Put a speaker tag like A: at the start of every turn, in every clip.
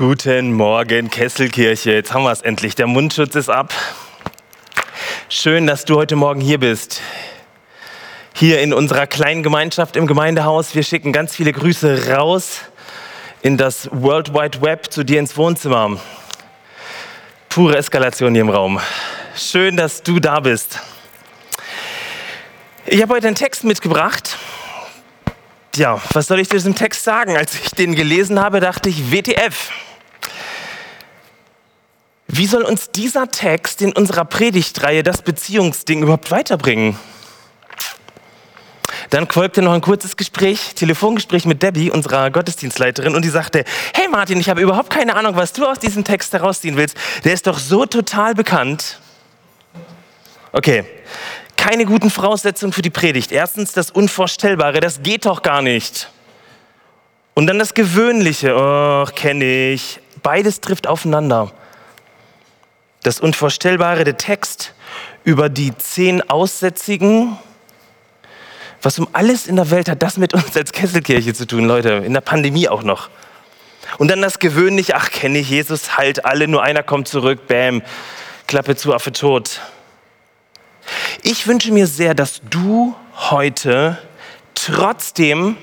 A: Guten Morgen, Kesselkirche. Jetzt haben wir es endlich. Der Mundschutz ist ab. Schön, dass du heute Morgen hier bist. Hier in unserer kleinen Gemeinschaft im Gemeindehaus. Wir schicken ganz viele Grüße raus in das World Wide Web zu dir ins Wohnzimmer. Pure Eskalation hier im Raum. Schön, dass du da bist. Ich habe heute einen Text mitgebracht. Ja, was soll ich zu diesem Text sagen? Als ich den gelesen habe, dachte ich, WTF. Wie soll uns dieser Text in unserer Predigtreihe das Beziehungsding überhaupt weiterbringen? Dann folgte noch ein kurzes Gespräch, Telefongespräch mit Debbie, unserer Gottesdienstleiterin, und die sagte, hey Martin, ich habe überhaupt keine Ahnung, was du aus diesem Text herausziehen willst. Der ist doch so total bekannt. Okay, keine guten Voraussetzungen für die Predigt. Erstens das Unvorstellbare, das geht doch gar nicht. Und dann das Gewöhnliche, oh, kenne ich. Beides trifft aufeinander das Unvorstellbare, der Text über die zehn Aussätzigen. Was um alles in der Welt hat das mit uns als Kesselkirche zu tun, Leute, in der Pandemie auch noch. Und dann das Gewöhnliche, ach, kenne ich Jesus, halt alle, nur einer kommt zurück, bam, Klappe zu, Affe tot. Ich wünsche mir sehr, dass du heute trotzdem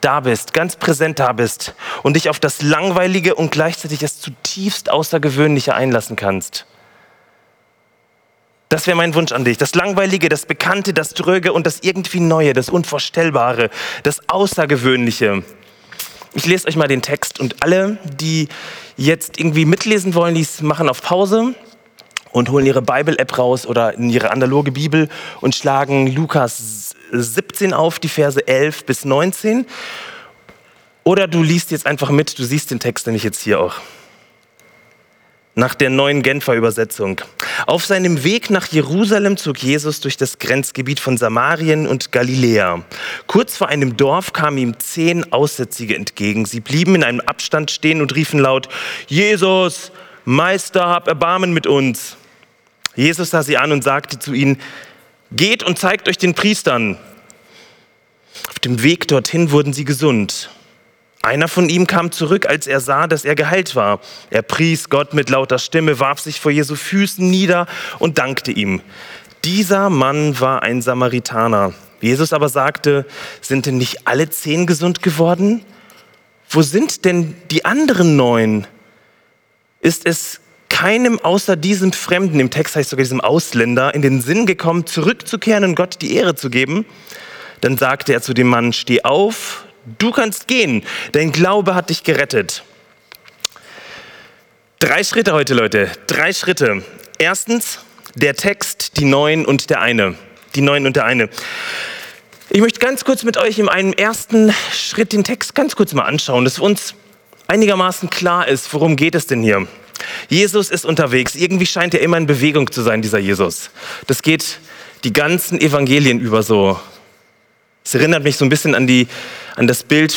A: da bist, ganz präsent da bist und dich auf das Langweilige und gleichzeitig das zutiefst Außergewöhnliche einlassen kannst. Das wäre mein Wunsch an dich. Das Langweilige, das Bekannte, das Dröge und das irgendwie Neue, das Unvorstellbare, das Außergewöhnliche. Ich lese euch mal den Text und alle, die jetzt irgendwie mitlesen wollen, die machen auf Pause und holen ihre Bible-App raus oder in ihre analoge Bibel und schlagen Lukas 17 auf, die Verse 11 bis 19. Oder du liest jetzt einfach mit, du siehst den Text nämlich jetzt hier auch. Nach der neuen Genfer Übersetzung. Auf seinem Weg nach Jerusalem zog Jesus durch das Grenzgebiet von Samarien und Galiläa. Kurz vor einem Dorf kamen ihm zehn Aussätzige entgegen. Sie blieben in einem Abstand stehen und riefen laut, Jesus, Meister, hab Erbarmen mit uns. Jesus sah sie an und sagte zu ihnen, geht und zeigt euch den Priestern. Auf dem Weg dorthin wurden sie gesund. Einer von ihm kam zurück, als er sah, dass er geheilt war. Er pries Gott mit lauter Stimme, warf sich vor Jesu Füßen nieder und dankte ihm. Dieser Mann war ein Samaritaner. Jesus aber sagte, sind denn nicht alle zehn gesund geworden? Wo sind denn die anderen neun? Ist es keinem außer diesem Fremden, im Text heißt sogar diesem Ausländer, in den Sinn gekommen, zurückzukehren und Gott die Ehre zu geben. Dann sagte er zu dem Mann, steh auf, du kannst gehen, dein Glaube hat dich gerettet. Drei Schritte heute, Leute, drei Schritte. Erstens der Text, die Neun und der eine. Die Neun und der eine. Ich möchte ganz kurz mit euch in einem ersten Schritt den Text ganz kurz mal anschauen, dass für uns einigermaßen klar ist, worum geht es denn hier. Jesus ist unterwegs. Irgendwie scheint er immer in Bewegung zu sein, dieser Jesus. Das geht die ganzen Evangelien über so. Es erinnert mich so ein bisschen an, die, an das Bild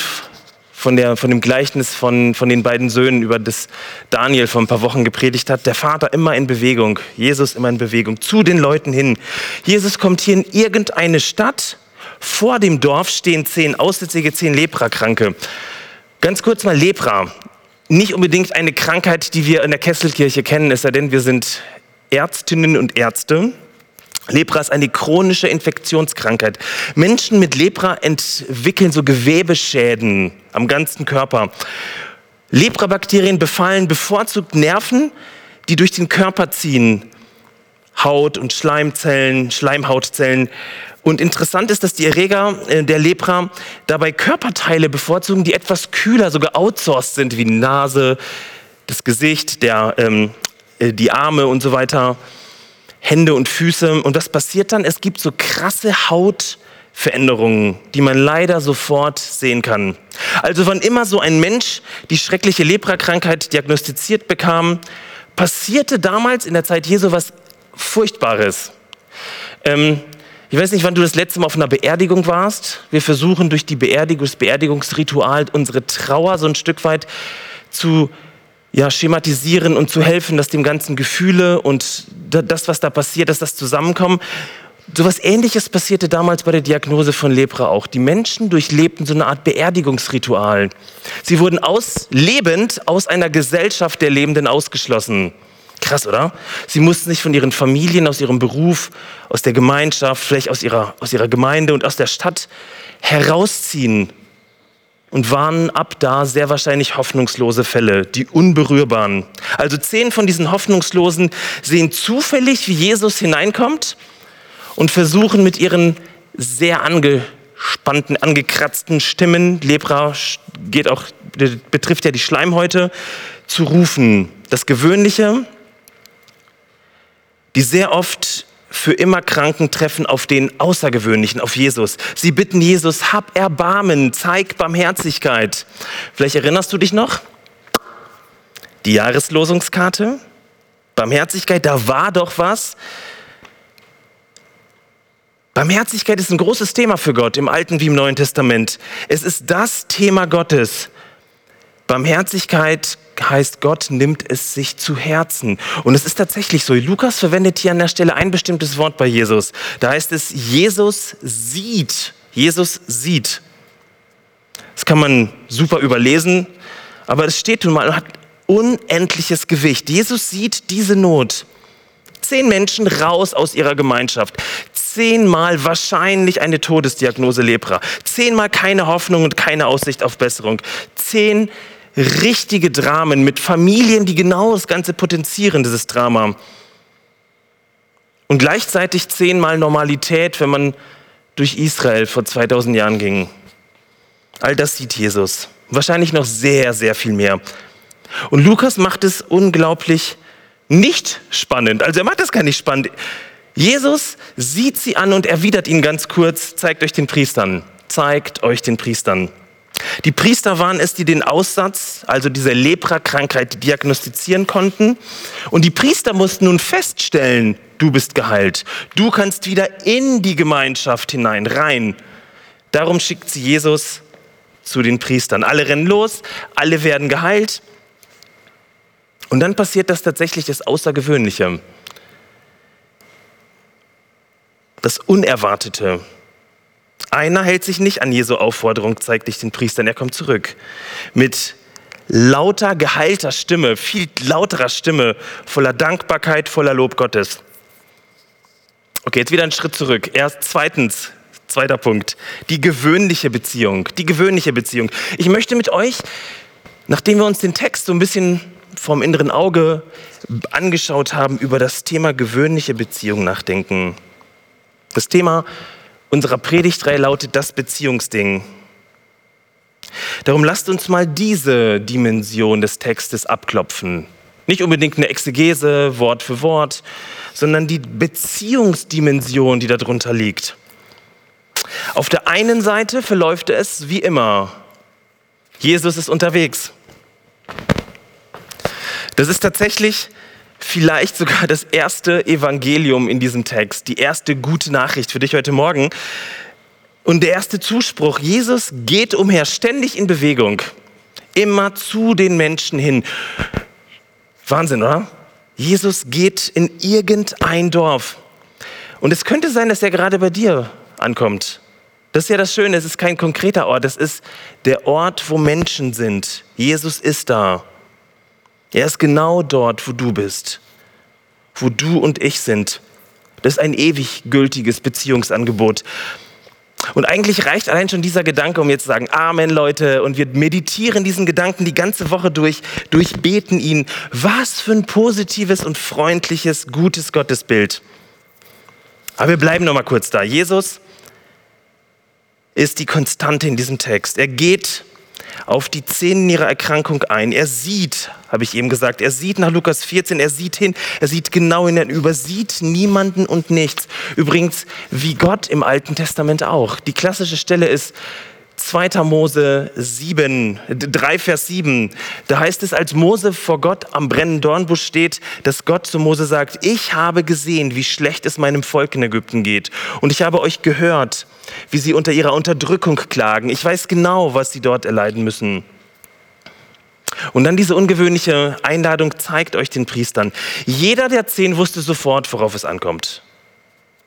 A: von, der, von dem Gleichnis von, von den beiden Söhnen, über das Daniel vor ein paar Wochen gepredigt hat. Der Vater immer in Bewegung, Jesus immer in Bewegung, zu den Leuten hin. Jesus kommt hier in irgendeine Stadt. Vor dem Dorf stehen zehn Aussätzige, zehn Leprakranke. Ganz kurz mal Lepra nicht unbedingt eine Krankheit, die wir in der Kesselkirche kennen, es sei denn, wir sind Ärztinnen und Ärzte. Lepra ist eine chronische Infektionskrankheit. Menschen mit Lepra entwickeln so Gewebeschäden am ganzen Körper. Leprabakterien befallen bevorzugt Nerven, die durch den Körper ziehen. Haut- und Schleimzellen, Schleimhautzellen und interessant ist, dass die Erreger äh, der Lepra dabei Körperteile bevorzugen, die etwas kühler, sogar outsourced sind, wie die Nase, das Gesicht, der, ähm, äh, die Arme und so weiter, Hände und Füße. Und was passiert dann? Es gibt so krasse Hautveränderungen, die man leider sofort sehen kann. Also wann immer so ein Mensch die schreckliche Leprakrankheit diagnostiziert bekam, passierte damals in der Zeit Jesu was Furchtbares. Ähm, ich weiß nicht, wann du das letzte Mal auf einer Beerdigung warst. Wir versuchen durch die Beerdigung, das Beerdigungsritual unsere Trauer so ein Stück weit zu ja, schematisieren und zu helfen, dass dem ganzen Gefühle und das, was da passiert, dass das zusammenkommen. So was ähnliches passierte damals bei der Diagnose von Lepra auch. Die Menschen durchlebten so eine Art Beerdigungsritual. Sie wurden aus, lebend aus einer Gesellschaft der Lebenden ausgeschlossen. Krass, oder? Sie mussten sich von ihren Familien, aus ihrem Beruf, aus der Gemeinschaft, vielleicht aus ihrer, aus ihrer Gemeinde und aus der Stadt herausziehen und waren ab da sehr wahrscheinlich hoffnungslose Fälle, die unberührbaren. Also zehn von diesen Hoffnungslosen sehen zufällig, wie Jesus hineinkommt und versuchen mit ihren sehr angespannten, angekratzten Stimmen, Lepra geht auch, betrifft ja die Schleimhäute, zu rufen. Das Gewöhnliche, die sehr oft für immer Kranken treffen auf den Außergewöhnlichen, auf Jesus. Sie bitten Jesus, hab Erbarmen, zeig Barmherzigkeit. Vielleicht erinnerst du dich noch? Die Jahreslosungskarte? Barmherzigkeit, da war doch was. Barmherzigkeit ist ein großes Thema für Gott im Alten wie im Neuen Testament. Es ist das Thema Gottes. Barmherzigkeit heißt, Gott nimmt es sich zu Herzen. Und es ist tatsächlich so. Lukas verwendet hier an der Stelle ein bestimmtes Wort bei Jesus. Da heißt es, Jesus sieht. Jesus sieht. Das kann man super überlesen, aber es steht nun mal und hat unendliches Gewicht. Jesus sieht diese Not. Zehn Menschen raus aus ihrer Gemeinschaft zehnmal wahrscheinlich eine Todesdiagnose Lepra, zehnmal keine Hoffnung und keine Aussicht auf Besserung, zehn richtige Dramen mit Familien, die genau das Ganze potenzieren, dieses Drama. Und gleichzeitig zehnmal Normalität, wenn man durch Israel vor 2000 Jahren ging. All das sieht Jesus. Wahrscheinlich noch sehr, sehr viel mehr. Und Lukas macht es unglaublich nicht spannend. Also er macht das gar nicht spannend. Jesus sieht sie an und erwidert ihnen ganz kurz, zeigt euch den Priestern, zeigt euch den Priestern. Die Priester waren es, die den Aussatz, also diese Lepra-Krankheit, diagnostizieren konnten. Und die Priester mussten nun feststellen, du bist geheilt. Du kannst wieder in die Gemeinschaft hinein, rein. Darum schickt sie Jesus zu den Priestern. Alle rennen los, alle werden geheilt. Und dann passiert das tatsächlich das Außergewöhnliche. das Unerwartete. Einer hält sich nicht an Jesu Aufforderung, zeigt dich den Priestern, er kommt zurück. Mit lauter, geheilter Stimme, viel lauterer Stimme, voller Dankbarkeit, voller Lob Gottes. Okay, jetzt wieder einen Schritt zurück. Erst zweitens, zweiter Punkt, die gewöhnliche Beziehung. Die gewöhnliche Beziehung. Ich möchte mit euch, nachdem wir uns den Text so ein bisschen vom inneren Auge angeschaut haben, über das Thema gewöhnliche Beziehung nachdenken. Das Thema unserer Predigtreihe lautet das Beziehungsding. Darum lasst uns mal diese Dimension des Textes abklopfen. Nicht unbedingt eine Exegese, Wort für Wort, sondern die Beziehungsdimension, die darunter liegt. Auf der einen Seite verläuft es wie immer. Jesus ist unterwegs. Das ist tatsächlich vielleicht sogar das erste Evangelium in diesem Text, die erste gute Nachricht für dich heute Morgen. Und der erste Zuspruch, Jesus geht umher, ständig in Bewegung, immer zu den Menschen hin. Wahnsinn, oder? Jesus geht in irgendein Dorf. Und es könnte sein, dass er gerade bei dir ankommt. Das ist ja das Schöne, es ist kein konkreter Ort, es ist der Ort, wo Menschen sind. Jesus ist da. Er ist genau dort, wo du bist, wo du und ich sind. Das ist ein ewig gültiges Beziehungsangebot. Und eigentlich reicht allein schon dieser Gedanke, um jetzt zu sagen, Amen Leute, und wir meditieren diesen Gedanken die ganze Woche durch, durchbeten ihn. Was für ein positives und freundliches, gutes Gottesbild. Aber wir bleiben noch mal kurz da. Jesus ist die Konstante in diesem Text. Er geht auf die Szenen ihrer Erkrankung ein. Er sieht, habe ich eben gesagt, er sieht nach Lukas 14, er sieht hin, er sieht genau hin, er übersieht niemanden und nichts. Übrigens, wie Gott im Alten Testament auch. Die klassische Stelle ist 2. Mose 7, 3 Vers 7. Da heißt es, als Mose vor Gott am brennenden Dornbusch steht, dass Gott zu Mose sagt, ich habe gesehen, wie schlecht es meinem Volk in Ägypten geht. Und ich habe euch gehört, wie sie unter ihrer Unterdrückung klagen. Ich weiß genau, was sie dort erleiden müssen. Und dann diese ungewöhnliche Einladung zeigt euch den Priestern. Jeder der zehn wusste sofort, worauf es ankommt.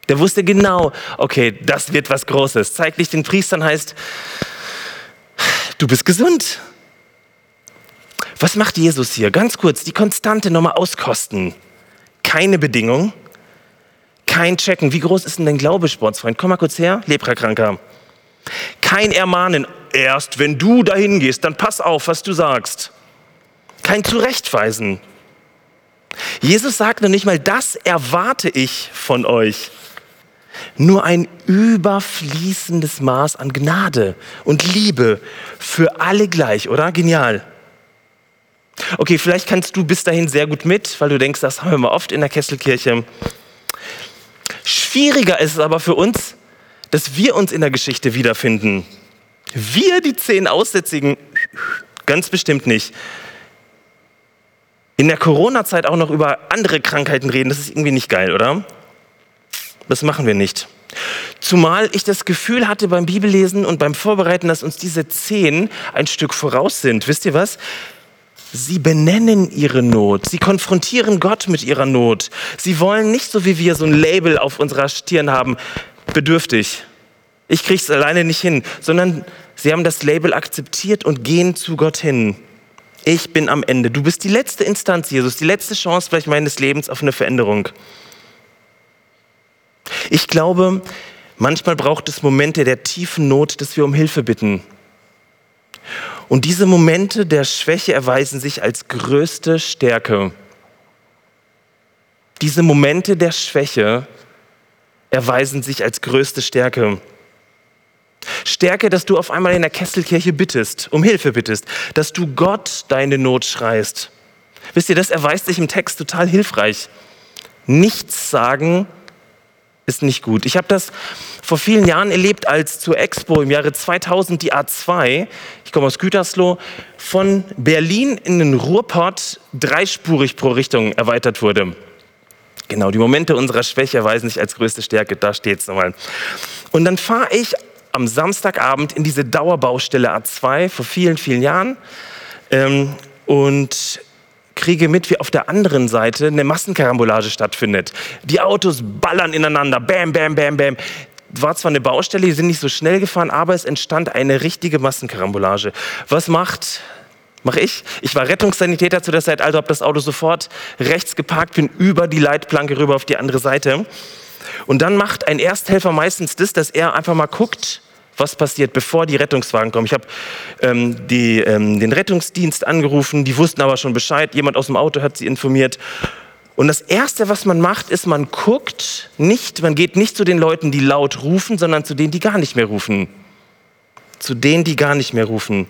A: Der wusste genau, okay, das wird was Großes. Zeig dich den Priestern heißt, du bist gesund. Was macht Jesus hier? Ganz kurz, die Konstante nochmal auskosten. Keine Bedingung, kein Checken. Wie groß ist denn dein Glaube, Sportsfreund? Komm mal kurz her, Leprakranker. Kein Ermahnen. Erst wenn du dahin gehst, dann pass auf, was du sagst. Kein Zurechtweisen. Jesus sagt noch nicht mal, das erwarte ich von euch. Nur ein überfließendes Maß an Gnade und Liebe für alle gleich, oder? Genial. Okay, vielleicht kannst du bis dahin sehr gut mit, weil du denkst, das haben wir mal oft in der Kesselkirche. Schwieriger ist es aber für uns, dass wir uns in der Geschichte wiederfinden. Wir, die zehn Aussätzigen, ganz bestimmt nicht. In der Corona-Zeit auch noch über andere Krankheiten reden, das ist irgendwie nicht geil, oder? Das machen wir nicht. Zumal ich das Gefühl hatte beim Bibellesen und beim Vorbereiten, dass uns diese zehn ein Stück voraus sind. Wisst ihr was? Sie benennen ihre Not. Sie konfrontieren Gott mit ihrer Not. Sie wollen nicht so wie wir so ein Label auf unserer Stirn haben, bedürftig. Ich krieg's alleine nicht hin, sondern sie haben das Label akzeptiert und gehen zu Gott hin. Ich bin am Ende. Du bist die letzte Instanz, Jesus, die letzte Chance vielleicht meines Lebens auf eine Veränderung. Ich glaube, manchmal braucht es Momente der tiefen Not, dass wir um Hilfe bitten. Und diese Momente der Schwäche erweisen sich als größte Stärke. Diese Momente der Schwäche erweisen sich als größte Stärke. Stärke, dass du auf einmal in der Kesselkirche bittest, um Hilfe bittest, dass du Gott deine Not schreist. Wisst ihr, das erweist sich im Text total hilfreich. Nichts sagen ist nicht gut. Ich habe das vor vielen Jahren erlebt, als zur Expo im Jahre 2000 die A2, ich komme aus Gütersloh, von Berlin in den Ruhrpott dreispurig pro Richtung erweitert wurde. Genau, die Momente unserer Schwäche erweisen sich als größte Stärke, da steht es nochmal. Und dann fahre ich am Samstagabend in diese Dauerbaustelle A2 vor vielen, vielen Jahren ähm, und kriege mit, wie auf der anderen Seite eine Massenkarambolage stattfindet. Die Autos ballern ineinander, bam, bam, bam, bam. War zwar eine Baustelle, die sind nicht so schnell gefahren, aber es entstand eine richtige Massenkarambolage. Was macht Mach ich. Ich war Rettungssanitäter zu der Zeit, also habe das Auto sofort rechts geparkt, bin über die Leitplanke rüber auf die andere Seite. Und dann macht ein Ersthelfer meistens das, dass er einfach mal guckt, was passiert, bevor die Rettungswagen kommen. Ich habe ähm, ähm, den Rettungsdienst angerufen, die wussten aber schon Bescheid, jemand aus dem Auto hat sie informiert. Und das Erste, was man macht, ist, man guckt nicht, man geht nicht zu den Leuten, die laut rufen, sondern zu denen, die gar nicht mehr rufen. Zu denen, die gar nicht mehr rufen.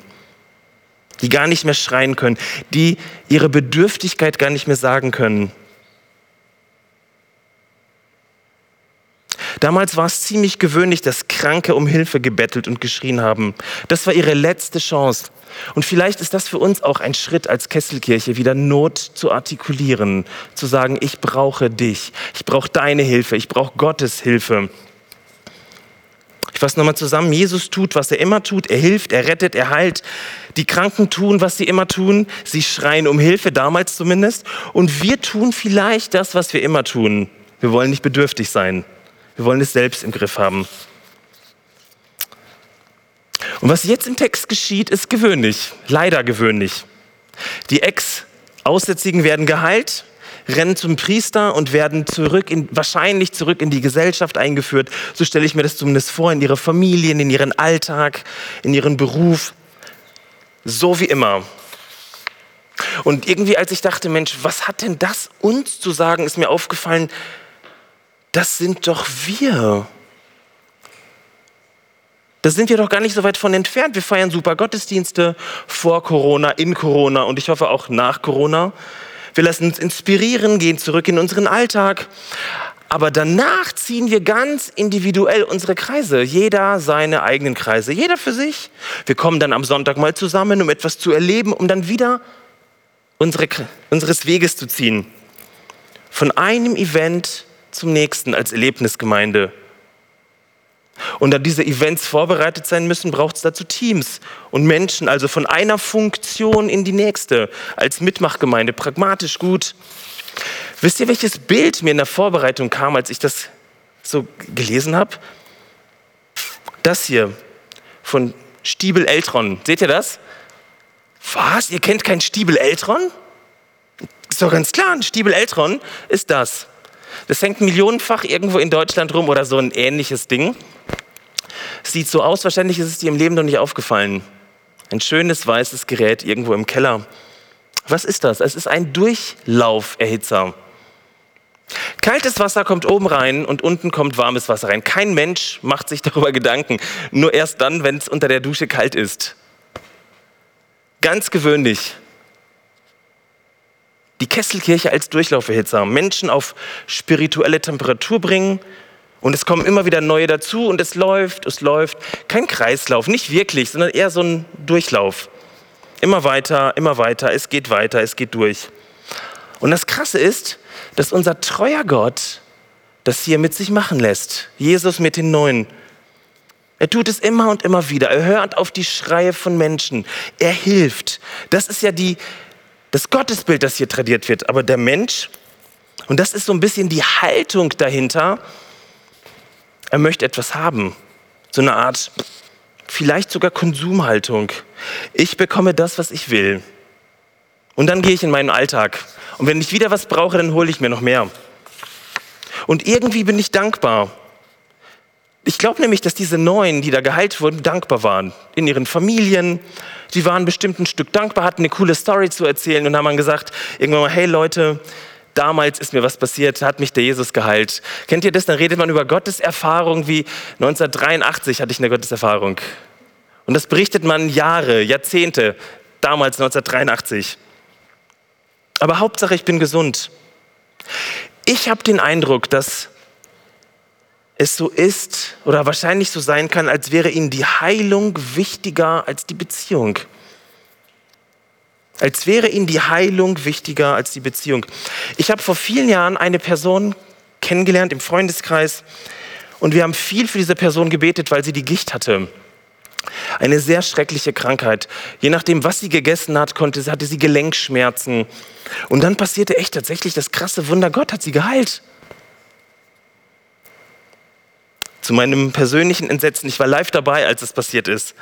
A: Die gar nicht mehr schreien können, die ihre Bedürftigkeit gar nicht mehr sagen können. Damals war es ziemlich gewöhnlich, dass Kranke um Hilfe gebettelt und geschrien haben. Das war ihre letzte Chance. Und vielleicht ist das für uns auch ein Schritt als Kesselkirche, wieder Not zu artikulieren, zu sagen, ich brauche dich, ich brauche deine Hilfe, ich brauche Gottes Hilfe. Ich fasse nochmal zusammen, Jesus tut, was er immer tut, er hilft, er rettet, er heilt. Die Kranken tun, was sie immer tun, sie schreien um Hilfe, damals zumindest. Und wir tun vielleicht das, was wir immer tun. Wir wollen nicht bedürftig sein. Wir wollen es selbst im Griff haben. Und was jetzt im Text geschieht, ist gewöhnlich, leider gewöhnlich. Die Ex-Aussätzigen werden geheilt, rennen zum Priester und werden zurück in, wahrscheinlich zurück in die Gesellschaft eingeführt. So stelle ich mir das zumindest vor, in ihre Familien, in ihren Alltag, in ihren Beruf. So wie immer. Und irgendwie, als ich dachte, Mensch, was hat denn das uns zu sagen, ist mir aufgefallen, das sind doch wir. Da sind wir doch gar nicht so weit von entfernt. Wir feiern super Gottesdienste vor Corona, in Corona und ich hoffe auch nach Corona. Wir lassen uns inspirieren, gehen zurück in unseren Alltag. Aber danach ziehen wir ganz individuell unsere Kreise. Jeder seine eigenen Kreise. Jeder für sich. Wir kommen dann am Sonntag mal zusammen, um etwas zu erleben, um dann wieder unsere, unseres Weges zu ziehen. Von einem Event zum nächsten als Erlebnisgemeinde. Und da diese Events vorbereitet sein müssen, braucht es dazu Teams und Menschen, also von einer Funktion in die nächste, als Mitmachgemeinde, pragmatisch gut. Wisst ihr, welches Bild mir in der Vorbereitung kam, als ich das so gelesen habe? Das hier von Stiebel Eltron. Seht ihr das? Was? Ihr kennt kein Stiebel Eltron? Ist doch ganz klar, ein Stiebel Eltron ist das. Das hängt millionenfach irgendwo in Deutschland rum oder so ein ähnliches Ding. Sieht so aus, wahrscheinlich ist es dir im Leben noch nicht aufgefallen. Ein schönes weißes Gerät irgendwo im Keller. Was ist das? Es ist ein Durchlauferhitzer. Kaltes Wasser kommt oben rein und unten kommt warmes Wasser rein. Kein Mensch macht sich darüber Gedanken. Nur erst dann, wenn es unter der Dusche kalt ist. Ganz gewöhnlich. Die Kesselkirche als Durchlauferhitzer. Menschen auf spirituelle Temperatur bringen. Und es kommen immer wieder neue dazu und es läuft, es läuft. Kein Kreislauf, nicht wirklich, sondern eher so ein Durchlauf. Immer weiter, immer weiter, es geht weiter, es geht durch. Und das Krasse ist, dass unser treuer Gott das hier mit sich machen lässt. Jesus mit den Neuen. Er tut es immer und immer wieder. Er hört auf die Schreie von Menschen. Er hilft. Das ist ja die, das Gottesbild, das hier tradiert wird. Aber der Mensch, und das ist so ein bisschen die Haltung dahinter, er möchte etwas haben. So eine Art, vielleicht sogar Konsumhaltung. Ich bekomme das, was ich will. Und dann gehe ich in meinen Alltag. Und wenn ich wieder was brauche, dann hole ich mir noch mehr. Und irgendwie bin ich dankbar. Ich glaube nämlich, dass diese Neuen, die da geheilt wurden, dankbar waren. In ihren Familien. Sie waren bestimmt ein Stück dankbar, hatten eine coole Story zu erzählen und haben dann gesagt, irgendwann mal, hey Leute, damals ist mir was passiert, hat mich der Jesus geheilt. Kennt ihr das? Dann redet man über Gotteserfahrung wie 1983 hatte ich eine Gotteserfahrung. Und das berichtet man Jahre, Jahrzehnte, damals 1983. Aber Hauptsache, ich bin gesund. Ich habe den Eindruck, dass es so ist oder wahrscheinlich so sein kann, als wäre ihnen die Heilung wichtiger als die Beziehung. Als wäre ihnen die Heilung wichtiger als die Beziehung. Ich habe vor vielen Jahren eine Person kennengelernt im Freundeskreis und wir haben viel für diese Person gebetet, weil sie die Gicht hatte. Eine sehr schreckliche Krankheit. Je nachdem, was sie gegessen hat, konnte, hatte sie Gelenkschmerzen. Und dann passierte echt tatsächlich das krasse Wunder, Gott hat sie geheilt. Zu meinem persönlichen Entsetzen, ich war live dabei, als es passiert ist,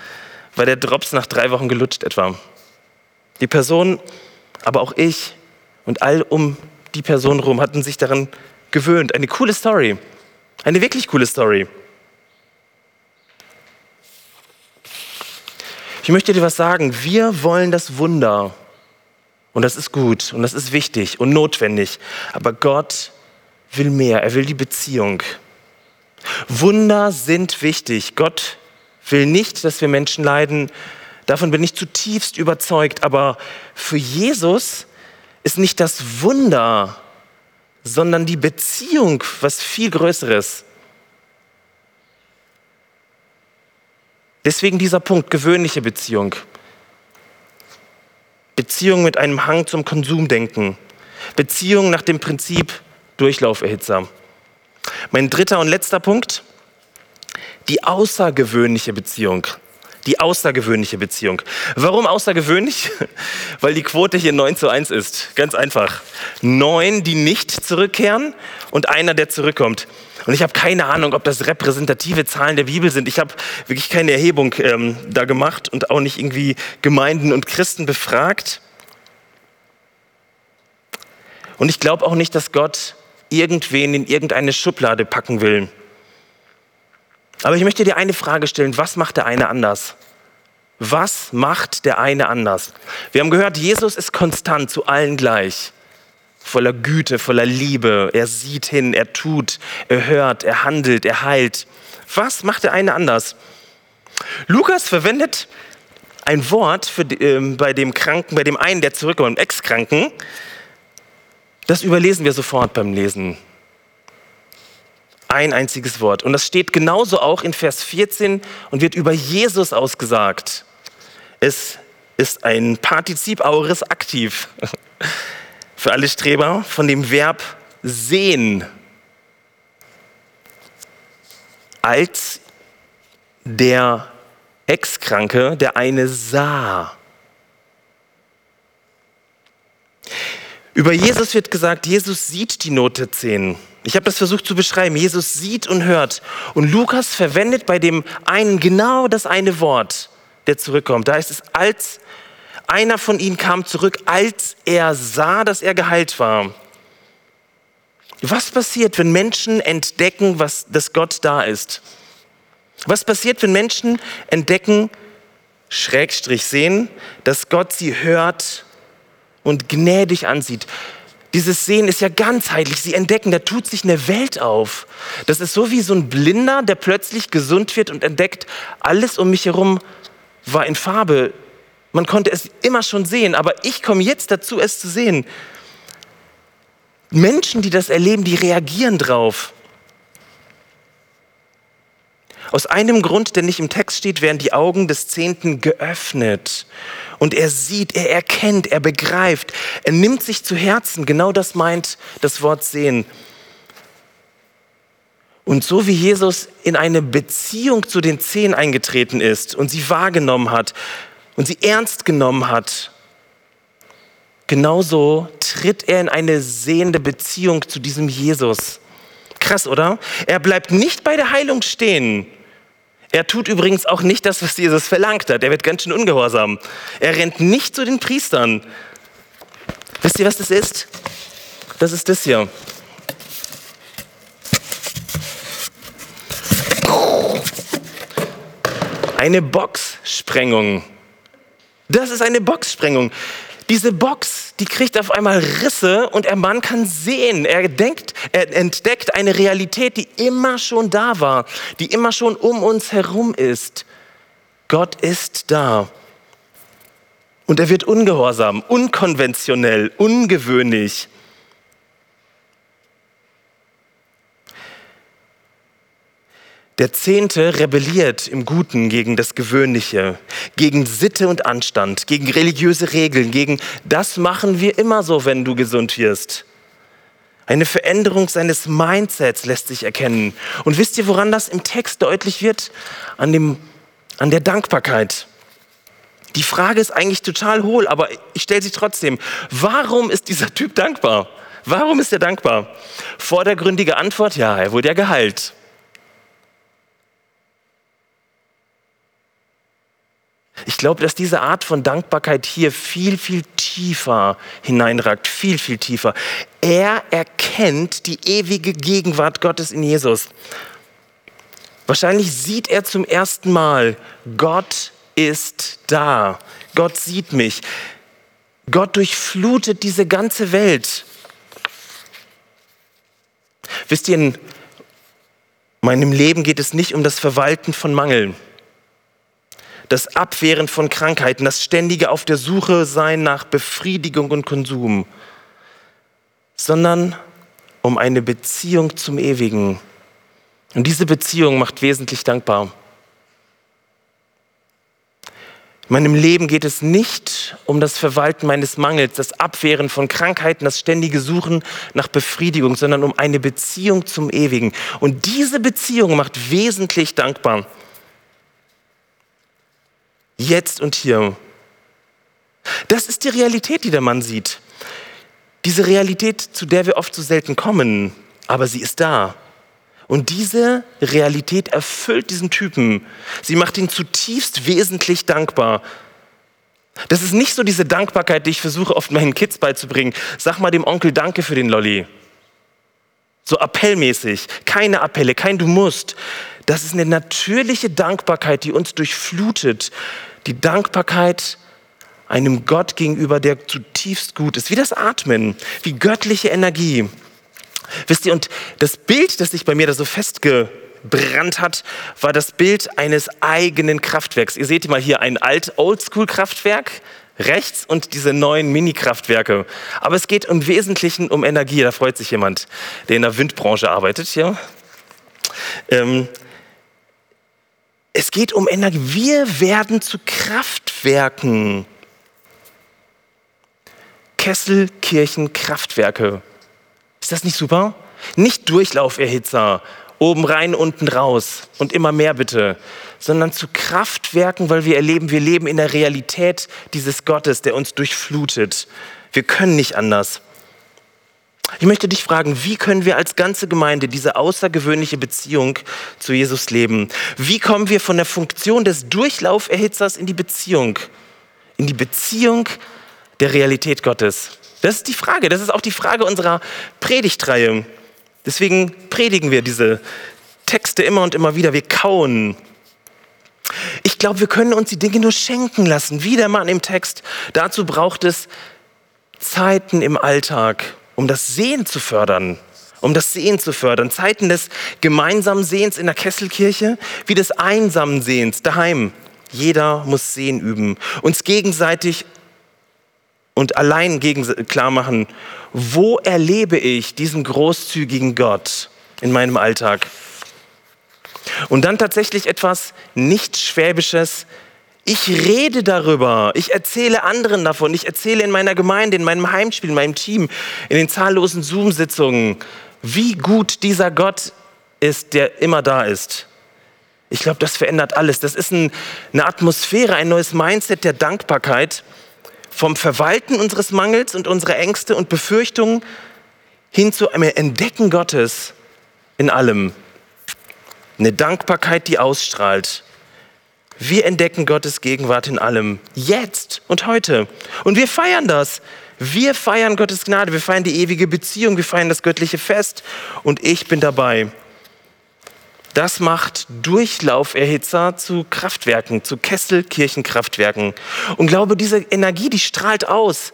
A: war der Drops nach drei Wochen gelutscht etwa. Die Person, aber auch ich und all um die Person rum hatten sich daran gewöhnt. Eine coole Story. Eine wirklich coole Story. Ich möchte dir was sagen. Wir wollen das Wunder. Und das ist gut und das ist wichtig und notwendig. Aber Gott will mehr. Er will die Beziehung. Wunder sind wichtig. Gott will nicht, dass wir Menschen leiden. Davon bin ich zutiefst überzeugt. Aber für Jesus ist nicht das Wunder, sondern die Beziehung was viel Größeres. Deswegen dieser Punkt, gewöhnliche Beziehung. Beziehung mit einem Hang zum Konsumdenken. Beziehung nach dem Prinzip Durchlauferhitzer. Mein dritter und letzter Punkt, die außergewöhnliche Beziehung. Die außergewöhnliche Beziehung. Warum außergewöhnlich? Weil die Quote hier 9 zu 1 ist. Ganz einfach. Neun, die nicht zurückkehren und einer, der zurückkommt. Und ich habe keine Ahnung, ob das repräsentative Zahlen der Bibel sind. Ich habe wirklich keine Erhebung ähm, da gemacht und auch nicht irgendwie Gemeinden und Christen befragt. Und ich glaube auch nicht, dass Gott irgendwen in irgendeine Schublade packen will. Aber ich möchte dir eine Frage stellen. Was macht der eine anders? Was macht der eine anders? Wir haben gehört, Jesus ist konstant zu allen gleich voller Güte, voller Liebe. Er sieht hin, er tut, er hört, er handelt, er heilt. Was macht der eine anders? Lukas verwendet ein Wort für, äh, bei dem Kranken, bei dem einen, der zurückkommt, Ex-Kranken. Das überlesen wir sofort beim Lesen. Ein einziges Wort. Und das steht genauso auch in Vers 14 und wird über Jesus ausgesagt. Es ist ein Partizip Auris aktiv für alle Streber von dem Verb sehen. Als der Ex-Kranke, der eine sah. Über Jesus wird gesagt, Jesus sieht die Note 10. Ich habe das versucht zu beschreiben. Jesus sieht und hört. Und Lukas verwendet bei dem einen genau das eine Wort, der zurückkommt. Da heißt es, als einer von ihnen kam zurück, als er sah, dass er geheilt war. Was passiert, wenn Menschen entdecken, was, dass Gott da ist? Was passiert, wenn Menschen entdecken, Schrägstrich sehen, dass Gott sie hört und gnädig ansieht? Dieses Sehen ist ja ganzheitlich. Sie entdecken, da tut sich eine Welt auf. Das ist so wie so ein Blinder, der plötzlich gesund wird und entdeckt, alles um mich herum war in Farbe. Man konnte es immer schon sehen, aber ich komme jetzt dazu, es zu sehen. Menschen, die das erleben, die reagieren drauf. Aus einem Grund, der nicht im Text steht, werden die Augen des Zehnten geöffnet. Und er sieht, er erkennt, er begreift, er nimmt sich zu Herzen. Genau das meint das Wort sehen. Und so wie Jesus in eine Beziehung zu den Zehn eingetreten ist und sie wahrgenommen hat und sie ernst genommen hat, genauso tritt er in eine sehende Beziehung zu diesem Jesus. Krass, oder? Er bleibt nicht bei der Heilung stehen. Er tut übrigens auch nicht das, was Jesus verlangt hat. Er wird ganz schön ungehorsam. Er rennt nicht zu den Priestern. Wisst ihr, was das ist? Das ist das hier. Eine Boxsprengung. Das ist eine Boxsprengung. Diese Box, die kriegt auf einmal Risse und der Mann kann sehen. Er, denkt, er entdeckt eine Realität, die immer schon da war, die immer schon um uns herum ist. Gott ist da. Und er wird ungehorsam, unkonventionell, ungewöhnlich. Der Zehnte rebelliert im Guten gegen das Gewöhnliche, gegen Sitte und Anstand, gegen religiöse Regeln, gegen das machen wir immer so, wenn du gesund wirst. Eine Veränderung seines Mindsets lässt sich erkennen. Und wisst ihr, woran das im Text deutlich wird? An, dem, an der Dankbarkeit. Die Frage ist eigentlich total hohl, aber ich stelle sie trotzdem. Warum ist dieser Typ dankbar? Warum ist er dankbar? Vordergründige Antwort, ja, er wurde ja geheilt. Ich glaube, dass diese Art von Dankbarkeit hier viel, viel tiefer hineinragt, viel, viel tiefer. Er erkennt die ewige Gegenwart Gottes in Jesus. Wahrscheinlich sieht er zum ersten Mal, Gott ist da. Gott sieht mich. Gott durchflutet diese ganze Welt. Wisst ihr, in meinem Leben geht es nicht um das Verwalten von Mangeln das Abwehren von Krankheiten, das ständige auf der Suche sein nach Befriedigung und Konsum, sondern um eine Beziehung zum Ewigen. Und diese Beziehung macht wesentlich dankbar. In meinem Leben geht es nicht um das Verwalten meines Mangels, das Abwehren von Krankheiten, das ständige Suchen nach Befriedigung, sondern um eine Beziehung zum Ewigen. Und diese Beziehung macht wesentlich dankbar. Jetzt und hier. Das ist die Realität, die der Mann sieht. Diese Realität, zu der wir oft so selten kommen, aber sie ist da. Und diese Realität erfüllt diesen Typen. Sie macht ihn zutiefst wesentlich dankbar. Das ist nicht so diese Dankbarkeit, die ich versuche oft meinen Kids beizubringen. Sag mal dem Onkel Danke für den Lolli. So appellmäßig. Keine Appelle, kein Du musst. Das ist eine natürliche Dankbarkeit, die uns durchflutet. Die Dankbarkeit einem Gott gegenüber, der zutiefst gut ist. Wie das Atmen, wie göttliche Energie. Wisst ihr, und das Bild, das sich bei mir da so festgebrannt hat, war das Bild eines eigenen Kraftwerks. Ihr seht mal hier ein alt Oldschool-Kraftwerk rechts und diese neuen Mini-Kraftwerke. Aber es geht im Wesentlichen um Energie. Da freut sich jemand, der in der Windbranche arbeitet hier. Ähm, es geht um Energie. Wir werden zu Kraftwerken. Kesselkirchen Kraftwerke. Ist das nicht super? Nicht Durchlauferhitzer, oben rein, unten raus und immer mehr bitte, sondern zu Kraftwerken, weil wir erleben, wir leben in der Realität dieses Gottes, der uns durchflutet. Wir können nicht anders. Ich möchte dich fragen, wie können wir als ganze Gemeinde diese außergewöhnliche Beziehung zu Jesus leben? Wie kommen wir von der Funktion des Durchlauferhitzers in die Beziehung? In die Beziehung der Realität Gottes? Das ist die Frage. Das ist auch die Frage unserer Predigtreihe. Deswegen predigen wir diese Texte immer und immer wieder. Wir kauen. Ich glaube, wir können uns die Dinge nur schenken lassen, wie der Mann im Text. Dazu braucht es Zeiten im Alltag, um das Sehen zu fördern. Um das Sehen zu fördern. Zeiten des gemeinsamen Sehens in der Kesselkirche, wie des einsamen Sehens daheim. Jeder muss Sehen üben. Uns gegenseitig und allein klar machen, wo erlebe ich diesen großzügigen Gott in meinem Alltag? Und dann tatsächlich etwas nicht Schwäbisches. Ich rede darüber, ich erzähle anderen davon, ich erzähle in meiner Gemeinde, in meinem Heimspiel, in meinem Team, in den zahllosen Zoom-Sitzungen, wie gut dieser Gott ist, der immer da ist. Ich glaube, das verändert alles. Das ist ein, eine Atmosphäre, ein neues Mindset der Dankbarkeit vom Verwalten unseres Mangels und unserer Ängste und Befürchtungen hin zu einem Entdecken Gottes in allem. Eine Dankbarkeit, die ausstrahlt. Wir entdecken Gottes Gegenwart in allem, jetzt und heute. Und wir feiern das. Wir feiern Gottes Gnade, wir feiern die ewige Beziehung, wir feiern das göttliche Fest. Und ich bin dabei. Das macht Durchlauferhitzer zu Kraftwerken, zu Kesselkirchenkraftwerken. Und glaube, diese Energie, die strahlt aus.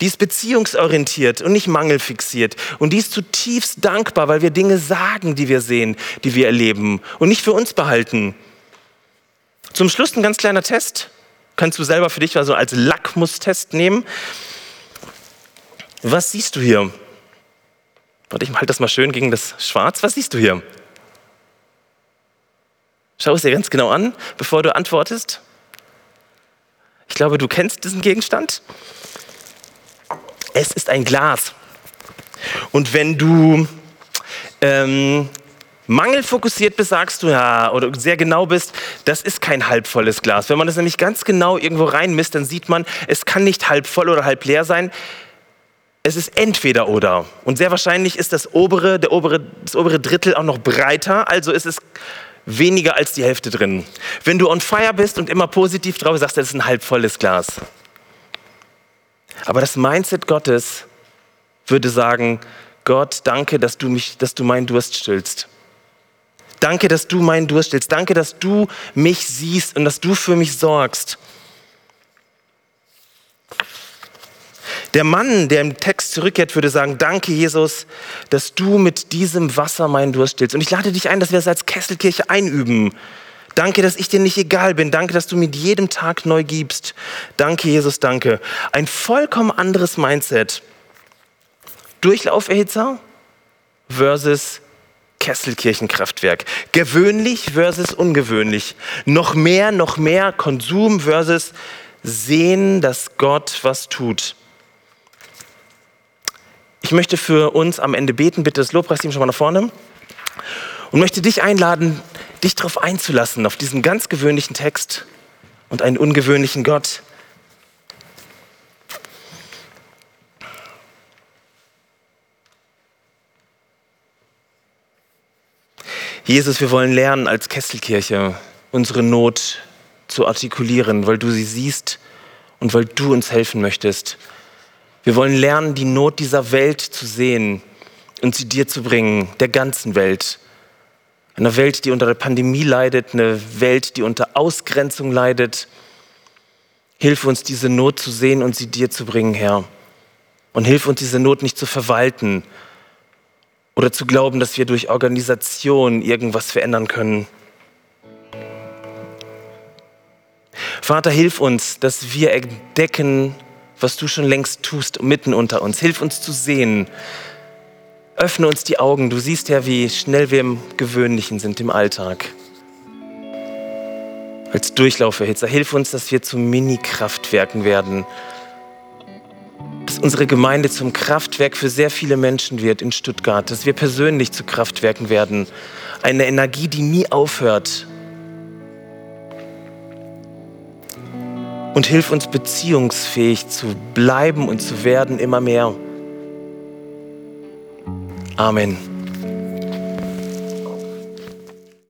A: Die ist beziehungsorientiert und nicht mangelfixiert. Und die ist zutiefst dankbar, weil wir Dinge sagen, die wir sehen, die wir erleben und nicht für uns behalten. Zum Schluss ein ganz kleiner Test. Kannst du selber für dich also als Lackmustest nehmen. Was siehst du hier? Warte, ich halte das mal schön gegen das Schwarz. Was siehst du hier? Schau es dir ganz genau an, bevor du antwortest. Ich glaube, du kennst diesen Gegenstand. Es ist ein Glas. Und wenn du ähm, mangelfokussiert bist, sagst du ja, oder sehr genau bist, das ist kein halbvolles Glas. Wenn man das nämlich ganz genau irgendwo reinmisst, dann sieht man, es kann nicht halb voll oder halb leer sein. Es ist entweder oder. Und sehr wahrscheinlich ist das obere, der obere, das obere Drittel auch noch breiter, also ist es weniger als die Hälfte drin. Wenn du on fire bist und immer positiv drauf sagst, das ist ein halb volles Glas. Aber das Mindset Gottes würde sagen, Gott, danke, dass du mich, dass du meinen Durst stillst. Danke, dass du meinen Durst stillst. Danke, dass du mich siehst und dass du für mich sorgst. Der Mann, der im Text zurückkehrt, würde sagen, danke Jesus, dass du mit diesem Wasser meinen Durst stillst. Und ich lade dich ein, dass wir das als Kesselkirche einüben. Danke, dass ich dir nicht egal bin. Danke, dass du mir jedem Tag neu gibst. Danke, Jesus, danke. Ein vollkommen anderes Mindset. Durchlauferhitzer versus Kesselkirchenkraftwerk. Gewöhnlich versus ungewöhnlich. Noch mehr, noch mehr Konsum versus sehen, dass Gott was tut. Ich möchte für uns am Ende beten. Bitte das Lobpreisteam schon mal nach vorne. Und möchte dich einladen, dich darauf einzulassen, auf diesen ganz gewöhnlichen Text und einen ungewöhnlichen Gott. Jesus, wir wollen lernen als Kesselkirche unsere Not zu artikulieren, weil du sie siehst und weil du uns helfen möchtest. Wir wollen lernen, die Not dieser Welt zu sehen und sie dir zu bringen, der ganzen Welt. Eine Welt, die unter der Pandemie leidet, eine Welt, die unter Ausgrenzung leidet. Hilf uns, diese Not zu sehen und sie dir zu bringen, Herr. Und hilf uns, diese Not nicht zu verwalten oder zu glauben, dass wir durch Organisation irgendwas verändern können. Vater, hilf uns, dass wir entdecken, was du schon längst tust, mitten unter uns. Hilf uns zu sehen. Öffne uns die Augen. Du siehst ja, wie schnell wir im Gewöhnlichen sind, im Alltag. Als Durchlauferhitzer. Hilf uns, dass wir zu Mini-Kraftwerken werden. Dass unsere Gemeinde zum Kraftwerk für sehr viele Menschen wird in Stuttgart. Dass wir persönlich zu Kraftwerken werden. Eine Energie, die nie aufhört. und hilf uns beziehungsfähig zu bleiben und zu werden immer mehr. Amen.